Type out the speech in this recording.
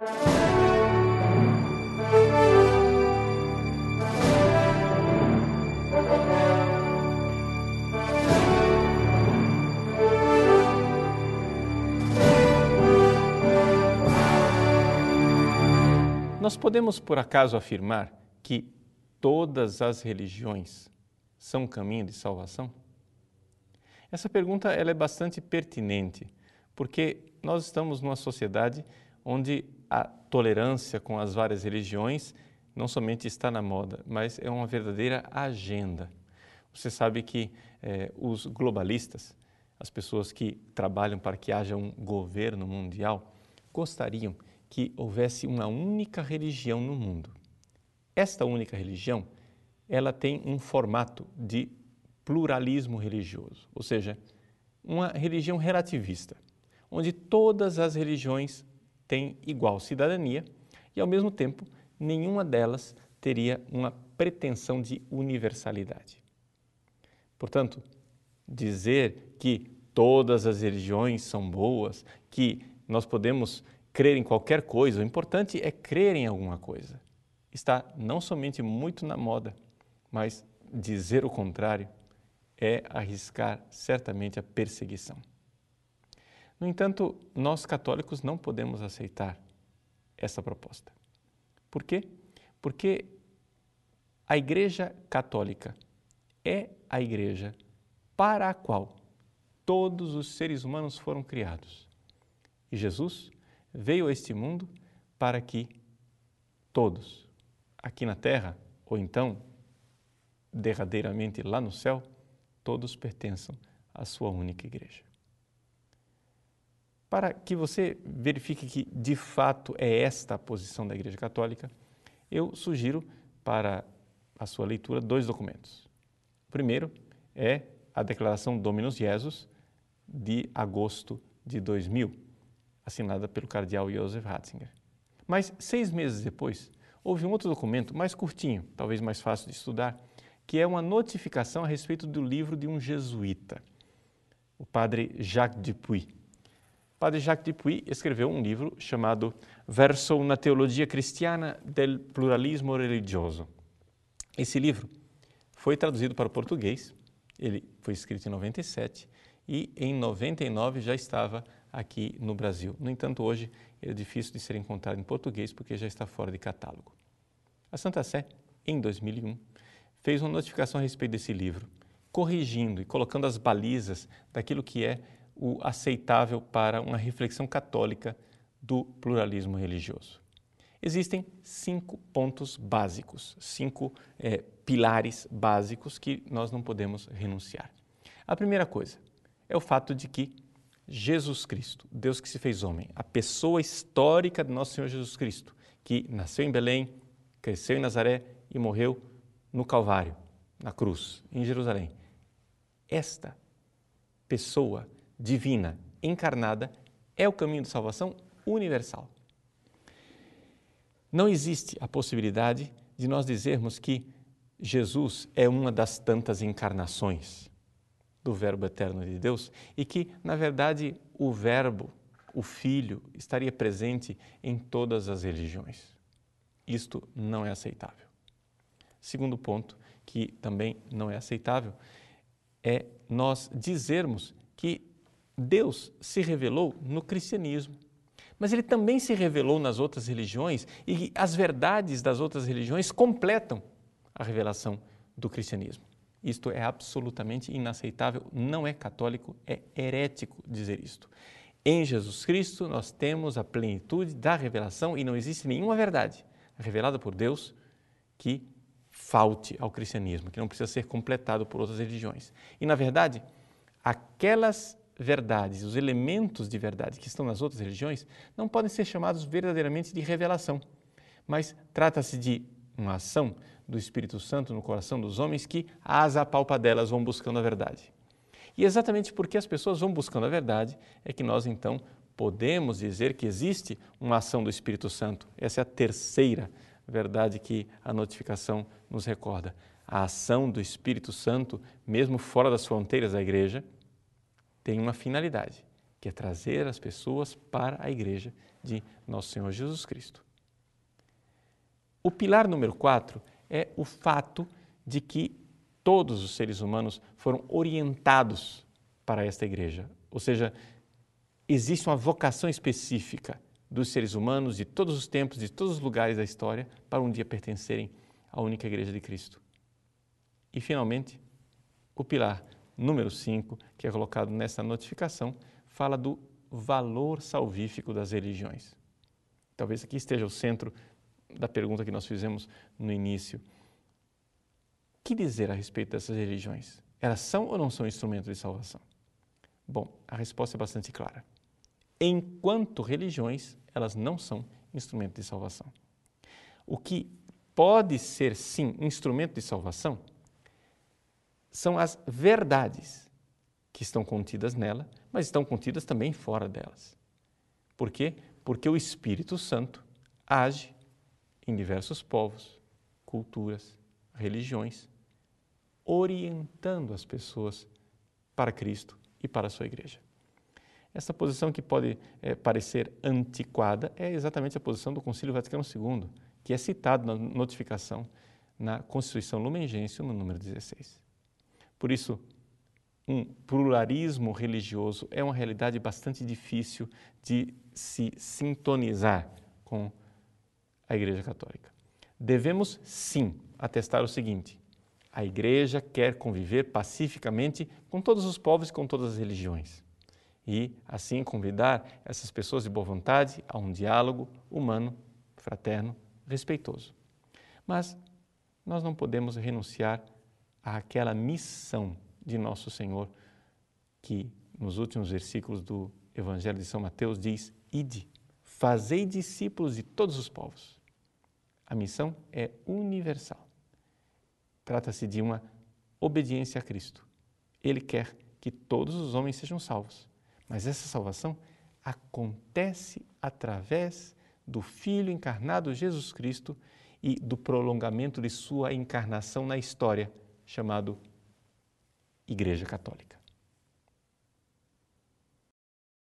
Nós podemos, por acaso, afirmar que todas as religiões são caminho de salvação? Essa pergunta ela é bastante pertinente, porque nós estamos numa sociedade onde a tolerância com as várias religiões não somente está na moda, mas é uma verdadeira agenda. Você sabe que eh, os globalistas, as pessoas que trabalham para que haja um governo mundial, gostariam que houvesse uma única religião no mundo. Esta única religião, ela tem um formato de pluralismo religioso, ou seja, uma religião relativista, onde todas as religiões têm igual cidadania e, ao mesmo tempo, nenhuma delas teria uma pretensão de universalidade. Portanto, dizer que todas as religiões são boas, que nós podemos crer em qualquer coisa, o importante é crer em alguma coisa. Está não somente muito na moda, mas dizer o contrário é arriscar certamente a perseguição. No entanto, nós católicos não podemos aceitar essa proposta. Por quê? Porque a Igreja Católica é a igreja para a qual todos os seres humanos foram criados. E Jesus veio a este mundo para que todos, aqui na terra, ou então derradeiramente lá no céu, todos pertençam à sua única igreja. Para que você verifique que de fato é esta a posição da Igreja Católica, eu sugiro para a sua leitura dois documentos. O primeiro é a Declaração Dominus Jesus de agosto de 2000 assinada pelo cardeal Joseph Ratzinger. Mas seis meses depois, houve um outro documento mais curtinho, talvez mais fácil de estudar, que é uma notificação a respeito do livro de um jesuíta, o padre Jacques Dupuy. Padre Jacques Dupuy escreveu um livro chamado Verso na Teologia Cristiana del Pluralismo Religioso. Esse livro foi traduzido para o português, ele foi escrito em 97 e em 99 já estava aqui no Brasil. No entanto, hoje é difícil de ser encontrado em português porque já está fora de catálogo. A Santa Sé, em 2001, fez uma notificação a respeito desse livro, corrigindo e colocando as balizas daquilo que é o aceitável para uma reflexão católica do pluralismo religioso. Existem cinco pontos básicos, cinco é, pilares básicos que nós não podemos renunciar. A primeira coisa é o fato de que Jesus Cristo, Deus que se fez homem, a pessoa histórica do nosso Senhor Jesus Cristo, que nasceu em Belém, cresceu em Nazaré e morreu no Calvário, na cruz, em Jerusalém. Esta pessoa divina, encarnada, é o caminho de salvação universal. Não existe a possibilidade de nós dizermos que Jesus é uma das tantas encarnações do Verbo eterno de Deus e que, na verdade, o Verbo, o Filho, estaria presente em todas as religiões. Isto não é aceitável. Segundo ponto, que também não é aceitável, é nós dizermos que Deus se revelou no cristianismo, mas ele também se revelou nas outras religiões e as verdades das outras religiões completam a revelação do cristianismo. Isto é absolutamente inaceitável, não é católico, é herético dizer isto. Em Jesus Cristo nós temos a plenitude da revelação e não existe nenhuma verdade revelada por Deus que falte ao cristianismo, que não precisa ser completado por outras religiões. E na verdade, aquelas verdades, os elementos de verdade que estão nas outras religiões, não podem ser chamados verdadeiramente de revelação, mas trata-se de uma ação do Espírito Santo no coração dos homens que, às apalpadelas, vão buscando a verdade. E exatamente porque as pessoas vão buscando a verdade é que nós então podemos dizer que existe uma ação do Espírito Santo. Essa é a terceira verdade que a notificação nos recorda. A ação do Espírito Santo, mesmo fora das fronteiras da igreja, tem uma finalidade, que é trazer as pessoas para a igreja de Nosso Senhor Jesus Cristo. O pilar número quatro é o fato de que todos os seres humanos foram orientados para esta igreja, ou seja, existe uma vocação específica dos seres humanos de todos os tempos, de todos os lugares da história, para um dia pertencerem à única igreja de Cristo. E, finalmente, o pilar número 5, que é colocado nessa notificação, fala do valor salvífico das religiões. Talvez aqui esteja o centro da pergunta que nós fizemos no início. Que dizer a respeito dessas religiões? Elas são ou não são instrumentos de salvação? Bom, a resposta é bastante clara. Enquanto religiões, elas não são instrumento de salvação. O que pode ser, sim, instrumento de salvação são as verdades que estão contidas nela, mas estão contidas também fora delas. Por quê? Porque o Espírito Santo age em diversos povos, culturas, religiões, orientando as pessoas para Cristo e para a sua igreja. Essa posição que pode é, parecer antiquada é exatamente a posição do Concílio Vaticano II, que é citado na notificação na Constituição Lumen Gentium, no número 16. Por isso, um pluralismo religioso é uma realidade bastante difícil de se sintonizar com a Igreja Católica. Devemos, sim, atestar o seguinte: a Igreja quer conviver pacificamente com todos os povos e com todas as religiões e, assim, convidar essas pessoas de boa vontade a um diálogo humano, fraterno, respeitoso. Mas nós não podemos renunciar àquela missão de nosso Senhor, que nos últimos versículos do Evangelho de São Mateus diz: Ide, fazei discípulos de todos os povos. A missão é universal. Trata-se de uma obediência a Cristo. Ele quer que todos os homens sejam salvos. Mas essa salvação acontece através do Filho encarnado Jesus Cristo e do prolongamento de sua encarnação na história, chamado Igreja Católica.